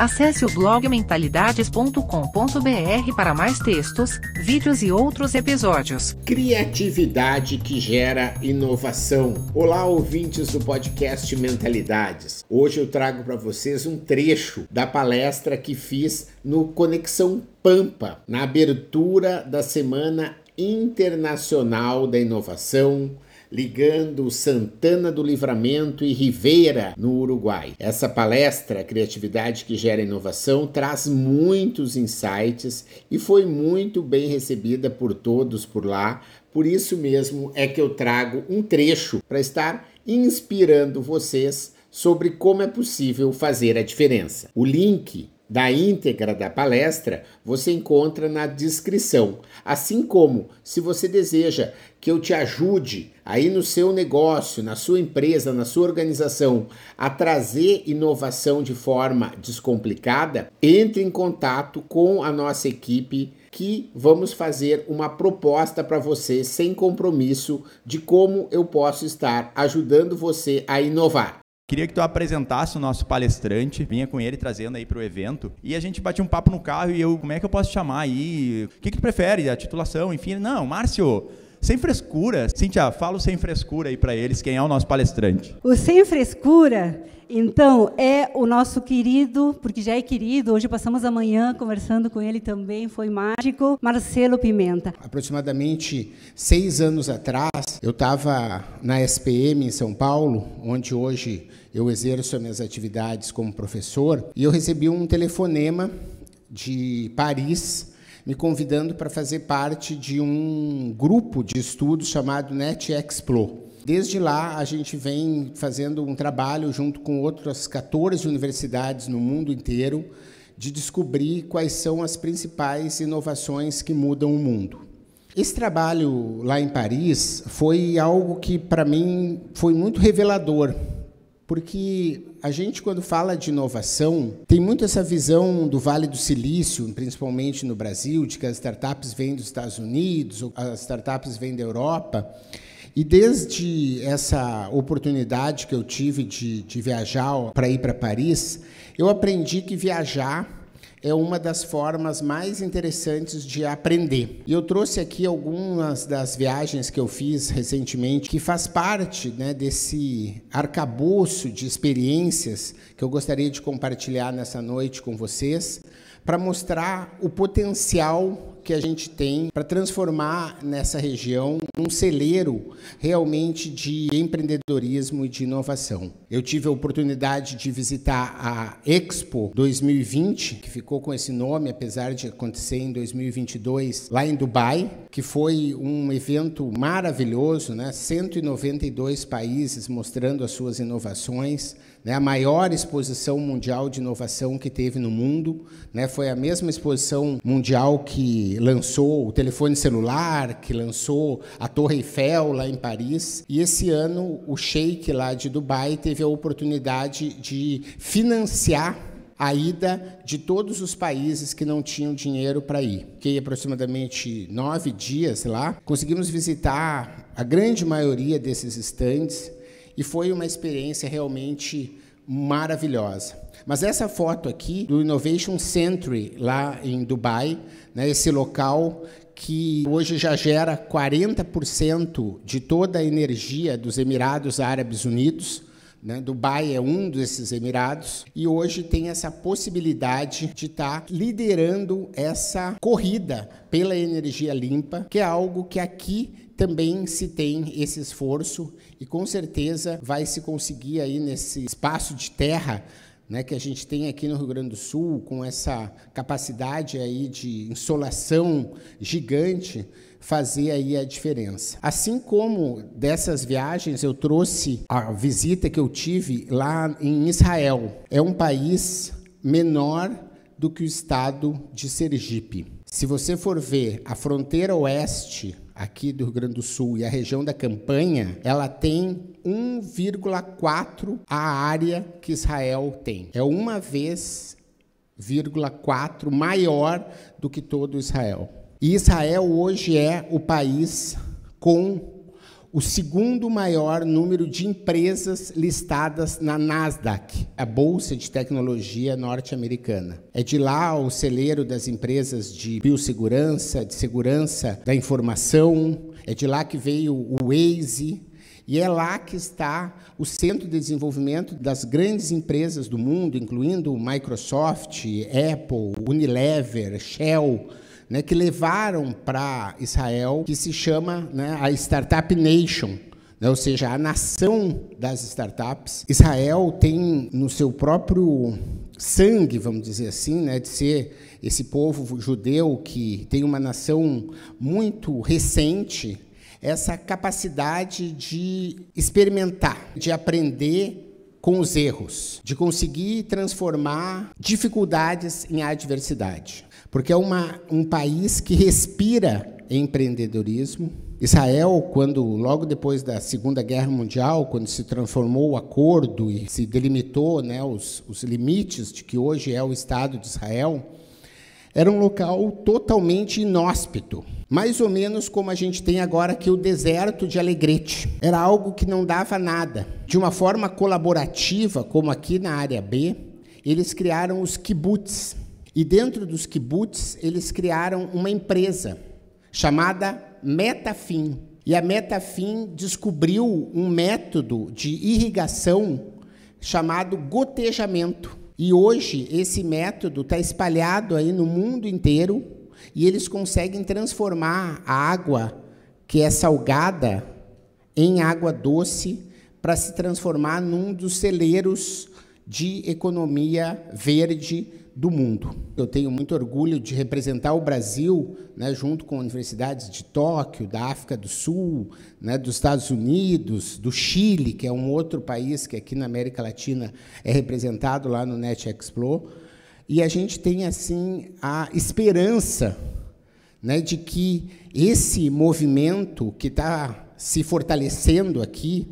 Acesse o blog mentalidades.com.br para mais textos, vídeos e outros episódios. Criatividade que gera inovação. Olá, ouvintes do podcast Mentalidades. Hoje eu trago para vocês um trecho da palestra que fiz no Conexão Pampa, na abertura da Semana Internacional da Inovação ligando Santana do Livramento e Ribeira, no Uruguai. Essa palestra, Criatividade que Gera Inovação, traz muitos insights e foi muito bem recebida por todos por lá. Por isso mesmo é que eu trago um trecho para estar inspirando vocês sobre como é possível fazer a diferença. O link da íntegra da palestra você encontra na descrição. Assim como, se você deseja que eu te ajude aí no seu negócio, na sua empresa, na sua organização, a trazer inovação de forma descomplicada, entre em contato com a nossa equipe que vamos fazer uma proposta para você sem compromisso de como eu posso estar ajudando você a inovar. Queria que tu apresentasse o nosso palestrante, vinha com ele trazendo aí pro evento, e a gente batia um papo no carro e eu, como é que eu posso chamar aí? O que, que tu prefere? A titulação, enfim. Não, Márcio, sem frescura. Cíntia, fala o sem frescura aí para eles, quem é o nosso palestrante. O sem frescura, então, é o nosso querido, porque já é querido, hoje passamos a manhã conversando com ele também, foi mágico, Marcelo Pimenta. Aproximadamente seis anos atrás, eu estava na SPM em São Paulo, onde hoje eu exerço as minhas atividades como professor, e eu recebi um telefonema de Paris me convidando para fazer parte de um grupo de estudos chamado Net Explo. Desde lá, a gente vem fazendo um trabalho junto com outras 14 universidades no mundo inteiro de descobrir quais são as principais inovações que mudam o mundo. Esse trabalho lá em Paris foi algo que, para mim, foi muito revelador, porque a gente, quando fala de inovação, tem muito essa visão do Vale do Silício, principalmente no Brasil, de que as startups vêm dos Estados Unidos, as startups vêm da Europa. E desde essa oportunidade que eu tive de, de viajar para ir para Paris, eu aprendi que viajar é uma das formas mais interessantes de aprender. E eu trouxe aqui algumas das viagens que eu fiz recentemente, que faz parte né, desse arcabouço de experiências que eu gostaria de compartilhar nessa noite com vocês, para mostrar o potencial que a gente tem para transformar nessa região um celeiro realmente de empreendedorismo e de inovação. Eu tive a oportunidade de visitar a Expo 2020, que ficou com esse nome, apesar de acontecer em 2022, lá em Dubai, que foi um evento maravilhoso, né? 192 países mostrando as suas inovações, né? a maior exposição mundial de inovação que teve no mundo, né? foi a mesma exposição mundial que lançou o telefone celular, que lançou a Torre Eiffel lá em Paris, e esse ano o Sheik lá de Dubai teve a oportunidade de financiar a ida de todos os países que não tinham dinheiro para ir. Fiquei aproximadamente nove dias lá. Conseguimos visitar a grande maioria desses estandes e foi uma experiência realmente maravilhosa. Mas essa foto aqui do Innovation Century lá em Dubai, né, esse local que hoje já gera 40% de toda a energia dos Emirados Árabes Unidos. Né? Dubai é um desses Emirados e hoje tem essa possibilidade de estar tá liderando essa corrida pela energia limpa, que é algo que aqui também se tem esse esforço e com certeza vai se conseguir aí nesse espaço de terra né, que a gente tem aqui no Rio Grande do Sul, com essa capacidade aí de insolação gigante, fazer aí a diferença. Assim como dessas viagens eu trouxe a visita que eu tive lá em Israel. É um país menor do que o estado de Sergipe. Se você for ver a fronteira oeste aqui do Rio Grande do Sul e a região da campanha, ela tem 1,4 a área que Israel tem. É uma vez 0,4 maior do que todo Israel. E Israel hoje é o país com o segundo maior número de empresas listadas na Nasdaq, a bolsa de tecnologia norte-americana. É de lá o celeiro das empresas de biossegurança, de segurança da informação, é de lá que veio o Waze, e é lá que está o centro de desenvolvimento das grandes empresas do mundo, incluindo Microsoft, Apple, Unilever, Shell, né, que levaram para Israel, que se chama né, a Startup Nation, né, ou seja, a nação das startups. Israel tem no seu próprio sangue, vamos dizer assim, né, de ser esse povo judeu que tem uma nação muito recente, essa capacidade de experimentar, de aprender com os erros, de conseguir transformar dificuldades em adversidade porque é uma, um país que respira empreendedorismo. Israel, quando logo depois da Segunda Guerra Mundial, quando se transformou o acordo e se delimitou né, os, os limites de que hoje é o Estado de Israel, era um local totalmente inóspito, mais ou menos como a gente tem agora aqui o deserto de Alegrete. Era algo que não dava nada. De uma forma colaborativa, como aqui na área B, eles criaram os kibbutz, e dentro dos kibbutz, eles criaram uma empresa chamada Metafim. E a Metafim descobriu um método de irrigação chamado gotejamento. E hoje esse método está espalhado aí no mundo inteiro e eles conseguem transformar a água que é salgada em água doce para se transformar num dos celeiros de economia verde do mundo. Eu tenho muito orgulho de representar o Brasil, né, junto com universidades de Tóquio, da África do Sul, né, dos Estados Unidos, do Chile, que é um outro país que aqui na América Latina é representado lá no Net Expo. E a gente tem assim a esperança né, de que esse movimento que está se fortalecendo aqui,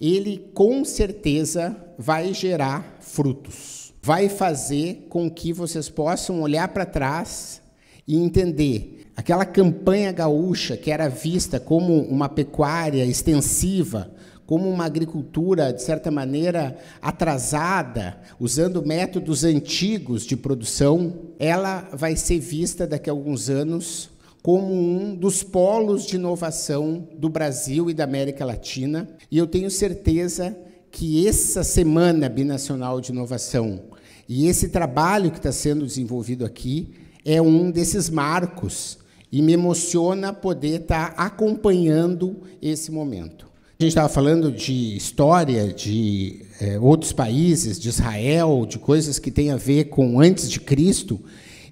ele com certeza vai gerar frutos vai fazer com que vocês possam olhar para trás e entender aquela campanha gaúcha que era vista como uma pecuária extensiva, como uma agricultura, de certa maneira, atrasada, usando métodos antigos de produção, ela vai ser vista daqui a alguns anos como um dos polos de inovação do Brasil e da América Latina. E eu tenho certeza que essa Semana Binacional de Inovação e esse trabalho que está sendo desenvolvido aqui é um desses marcos e me emociona poder estar tá acompanhando esse momento. A gente estava falando de história de é, outros países, de Israel, de coisas que têm a ver com antes de Cristo.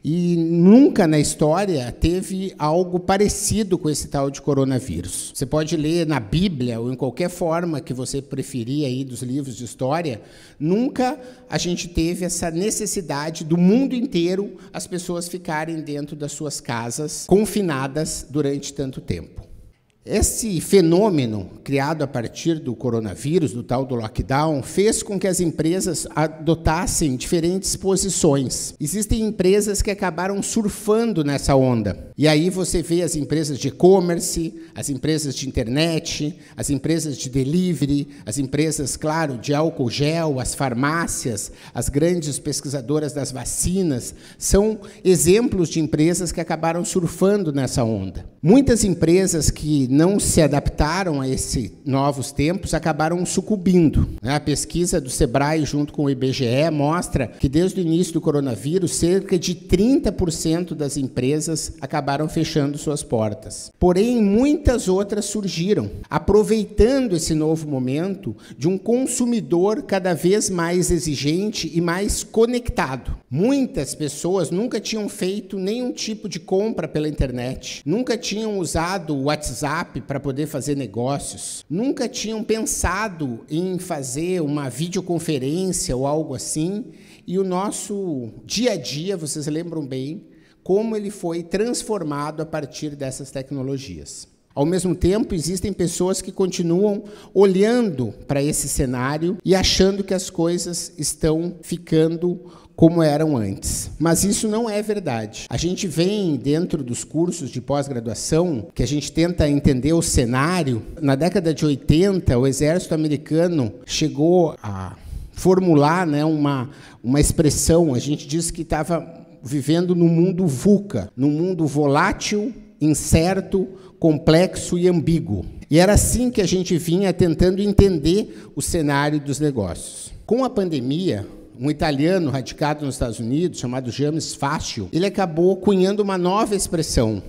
E nunca na história teve algo parecido com esse tal de coronavírus. Você pode ler na Bíblia ou em qualquer forma que você preferir aí dos livros de história, nunca a gente teve essa necessidade do mundo inteiro as pessoas ficarem dentro das suas casas confinadas durante tanto tempo. Esse fenômeno, criado a partir do coronavírus, do tal do lockdown, fez com que as empresas adotassem diferentes posições. Existem empresas que acabaram surfando nessa onda. E aí você vê as empresas de e-commerce, as empresas de internet, as empresas de delivery, as empresas, claro, de álcool gel, as farmácias, as grandes pesquisadoras das vacinas, são exemplos de empresas que acabaram surfando nessa onda. Muitas empresas que não se adaptaram a esses novos tempos acabaram sucumbindo. Né? A pesquisa do Sebrae junto com o IBGE mostra que desde o início do coronavírus, cerca de 30% das empresas acabaram fechando suas portas. Porém, muitas outras surgiram, aproveitando esse novo momento de um consumidor cada vez mais exigente e mais conectado. Muitas pessoas nunca tinham feito nenhum tipo de compra pela internet, nunca tinham usado o WhatsApp para poder fazer negócios, nunca tinham pensado em fazer uma videoconferência ou algo assim, e o nosso dia a dia, vocês lembram bem, como ele foi transformado a partir dessas tecnologias. Ao mesmo tempo, existem pessoas que continuam olhando para esse cenário e achando que as coisas estão ficando como eram antes. Mas isso não é verdade. A gente vem dentro dos cursos de pós-graduação, que a gente tenta entender o cenário. Na década de 80, o exército americano chegou a formular né, uma, uma expressão. A gente diz que estava vivendo num mundo VUCA, num mundo volátil, incerto, complexo e ambíguo. E era assim que a gente vinha tentando entender o cenário dos negócios. Com a pandemia, um italiano radicado nos Estados Unidos, chamado James Fácil, ele acabou cunhando uma nova expressão.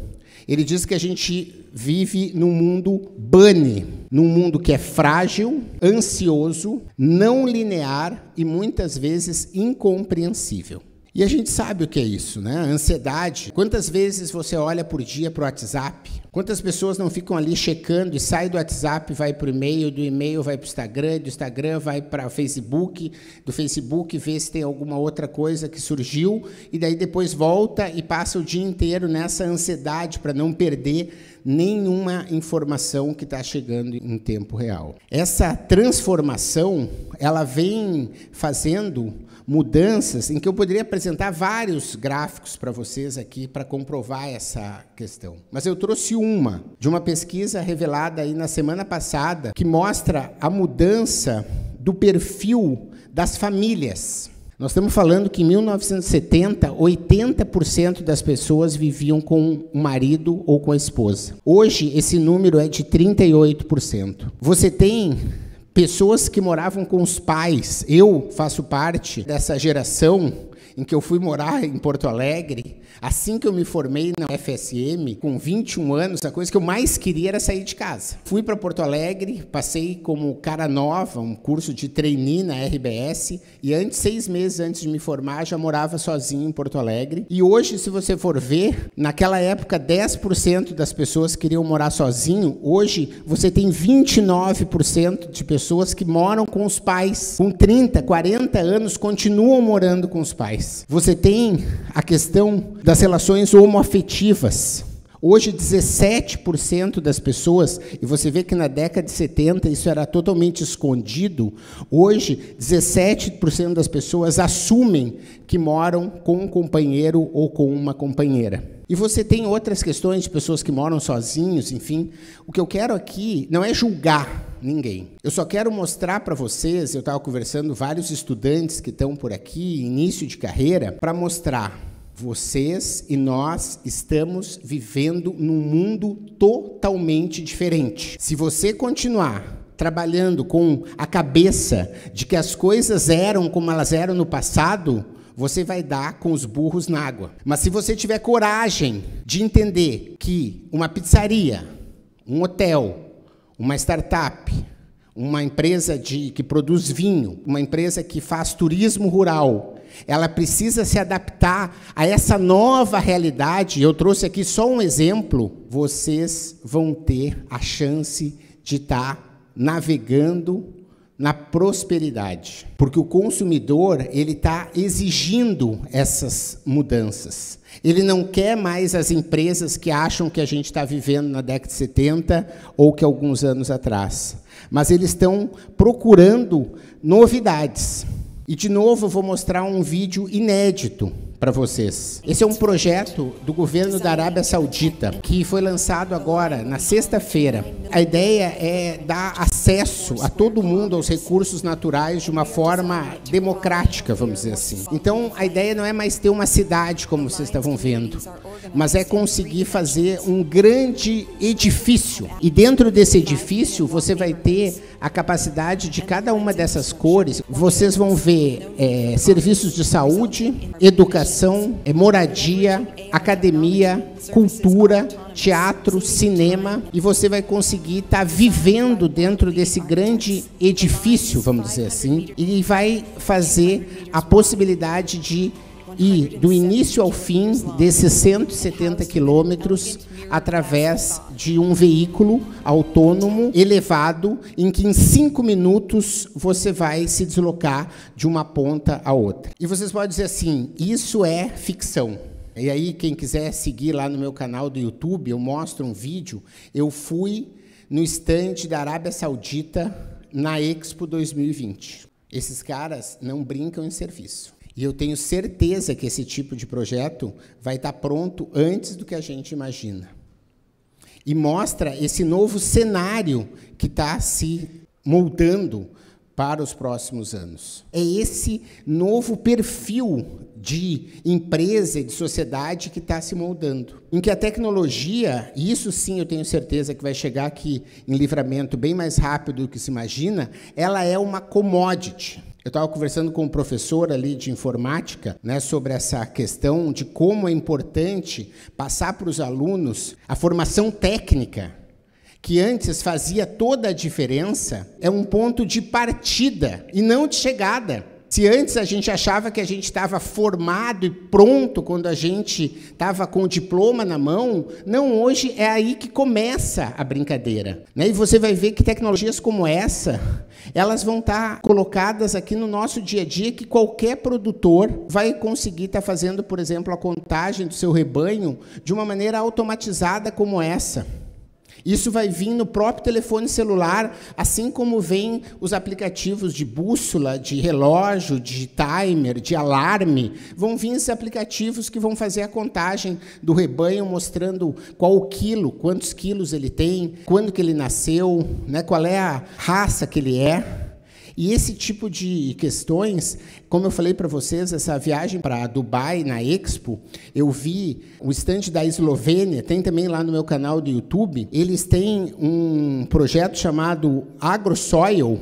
Ele diz que a gente vive num mundo bunny, num mundo que é frágil, ansioso, não linear e muitas vezes incompreensível. E a gente sabe o que é isso, né? Ansiedade. Quantas vezes você olha por dia para o WhatsApp? Quantas pessoas não ficam ali checando e sai do WhatsApp, vai para o e-mail, do e-mail vai para o Instagram, do Instagram vai para o Facebook, do Facebook vê se tem alguma outra coisa que surgiu e daí depois volta e passa o dia inteiro nessa ansiedade para não perder nenhuma informação que está chegando em tempo real. Essa transformação, ela vem fazendo mudanças em que eu poderia apresentar vários gráficos para vocês aqui para comprovar essa questão. Mas eu trouxe uma de uma pesquisa revelada aí na semana passada que mostra a mudança do perfil das famílias. Nós estamos falando que em 1970, 80% das pessoas viviam com o marido ou com a esposa. Hoje, esse número é de 38%. Você tem pessoas que moravam com os pais. Eu faço parte dessa geração em que eu fui morar em Porto Alegre Assim que eu me formei na FSM, com 21 anos, a coisa que eu mais queria era sair de casa. Fui para Porto Alegre, passei como cara nova, um curso de trainee na RBS, e antes, seis meses antes de me formar, já morava sozinho em Porto Alegre. E hoje, se você for ver, naquela época, 10% das pessoas queriam morar sozinho. Hoje, você tem 29% de pessoas que moram com os pais. Com 30, 40 anos, continuam morando com os pais. Você tem a questão das relações homoafetivas. Hoje, 17% das pessoas, e você vê que na década de 70 isso era totalmente escondido, hoje, 17% das pessoas assumem que moram com um companheiro ou com uma companheira. E você tem outras questões de pessoas que moram sozinhos, enfim. O que eu quero aqui não é julgar ninguém. Eu só quero mostrar para vocês, eu estava conversando vários estudantes que estão por aqui, início de carreira, para mostrar vocês e nós estamos vivendo num mundo totalmente diferente. Se você continuar trabalhando com a cabeça de que as coisas eram como elas eram no passado, você vai dar com os burros na água. Mas se você tiver coragem de entender que uma pizzaria, um hotel, uma startup, uma empresa de, que produz vinho, uma empresa que faz turismo rural, ela precisa se adaptar a essa nova realidade. Eu trouxe aqui só um exemplo. Vocês vão ter a chance de estar navegando na prosperidade, porque o consumidor ele está exigindo essas mudanças. Ele não quer mais as empresas que acham que a gente está vivendo na década de 70 ou que alguns anos atrás, mas eles estão procurando novidades. E de novo eu vou mostrar um vídeo inédito para vocês. Esse é um projeto do governo da Arábia Saudita que foi lançado agora na sexta-feira. A ideia é dar acesso a todo mundo aos recursos naturais de uma forma democrática, vamos dizer assim. Então, a ideia não é mais ter uma cidade como vocês estavam vendo, mas é conseguir fazer um grande edifício. E dentro desse edifício você vai ter a capacidade de cada uma dessas cores. Vocês vão ver é, serviços de saúde, educação é moradia, academia, cultura, teatro, cinema, e você vai conseguir estar tá vivendo dentro desse grande edifício, vamos dizer assim, e vai fazer a possibilidade de ir do início ao fim desses 170 quilômetros através de um veículo autônomo elevado, em que em cinco minutos você vai se deslocar de uma ponta a outra. E vocês podem dizer assim: isso é ficção. E aí, quem quiser seguir lá no meu canal do YouTube, eu mostro um vídeo. Eu fui no estande da Arábia Saudita na Expo 2020. Esses caras não brincam em serviço. E eu tenho certeza que esse tipo de projeto vai estar pronto antes do que a gente imagina. E mostra esse novo cenário que está se moldando para os próximos anos. É esse novo perfil de empresa e de sociedade que está se moldando. Em que a tecnologia, e isso sim eu tenho certeza que vai chegar aqui em livramento bem mais rápido do que se imagina, ela é uma commodity. Eu estava conversando com um professor ali de informática né, sobre essa questão de como é importante passar para os alunos a formação técnica que antes fazia toda a diferença, é um ponto de partida e não de chegada. Se antes a gente achava que a gente estava formado e pronto quando a gente estava com o diploma na mão, não, hoje é aí que começa a brincadeira. Né? E você vai ver que tecnologias como essa, elas vão estar tá colocadas aqui no nosso dia a dia, que qualquer produtor vai conseguir estar tá fazendo, por exemplo, a contagem do seu rebanho de uma maneira automatizada como essa. Isso vai vir no próprio telefone celular, assim como vem os aplicativos de bússola, de relógio, de timer, de alarme. Vão vir esses aplicativos que vão fazer a contagem do rebanho, mostrando qual o quilo, quantos quilos ele tem, quando que ele nasceu, né, qual é a raça que ele é. E esse tipo de questões, como eu falei para vocês, essa viagem para Dubai na Expo, eu vi o estande da Eslovênia, tem também lá no meu canal do YouTube, eles têm um projeto chamado AgroSoil,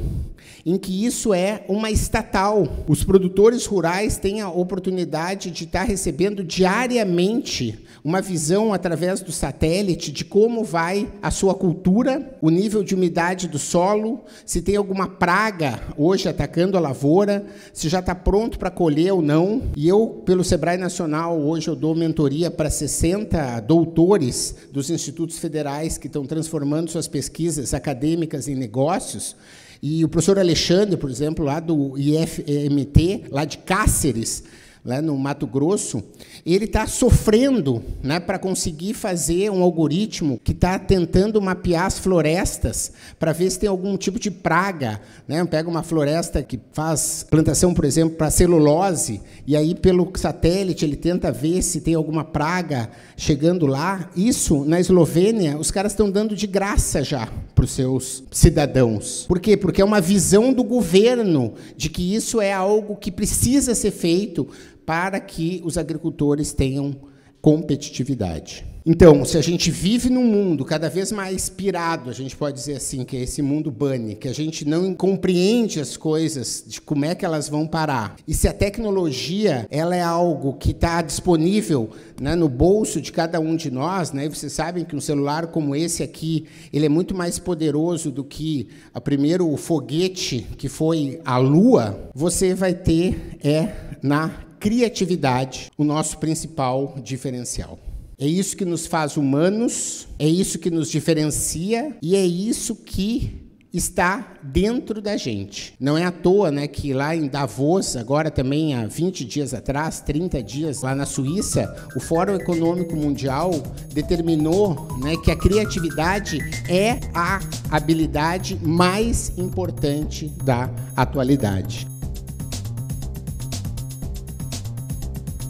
em que isso é uma estatal. Os produtores rurais têm a oportunidade de estar recebendo diariamente uma visão através do satélite de como vai a sua cultura, o nível de umidade do solo, se tem alguma praga hoje atacando a lavoura, se já está pronto para colher ou não. E eu, pelo Sebrae Nacional, hoje eu dou mentoria para 60 doutores dos institutos federais que estão transformando suas pesquisas acadêmicas em negócios. E o professor Alexandre, por exemplo, lá do IFMT, lá de Cáceres, lá no Mato Grosso, ele está sofrendo né, para conseguir fazer um algoritmo que está tentando mapear as florestas para ver se tem algum tipo de praga. Né? Pega uma floresta que faz plantação, por exemplo, para celulose, e aí pelo satélite ele tenta ver se tem alguma praga chegando lá. Isso, na Eslovênia, os caras estão dando de graça já para os seus cidadãos. Por quê? Porque é uma visão do governo de que isso é algo que precisa ser feito para que os agricultores tenham competitividade. Então, se a gente vive num mundo cada vez mais pirado, a gente pode dizer assim, que é esse mundo bunny, que a gente não compreende as coisas de como é que elas vão parar. E se a tecnologia ela é algo que está disponível né, no bolso de cada um de nós, né, e vocês sabem que um celular como esse aqui, ele é muito mais poderoso do que o primeiro foguete que foi à Lua, você vai ter é na criatividade o nosso principal diferencial. É isso que nos faz humanos, é isso que nos diferencia e é isso que está dentro da gente. Não é à toa né, que lá em Davos, agora também há 20 dias atrás, 30 dias, lá na Suíça, o Fórum Econômico Mundial determinou né, que a criatividade é a habilidade mais importante da atualidade.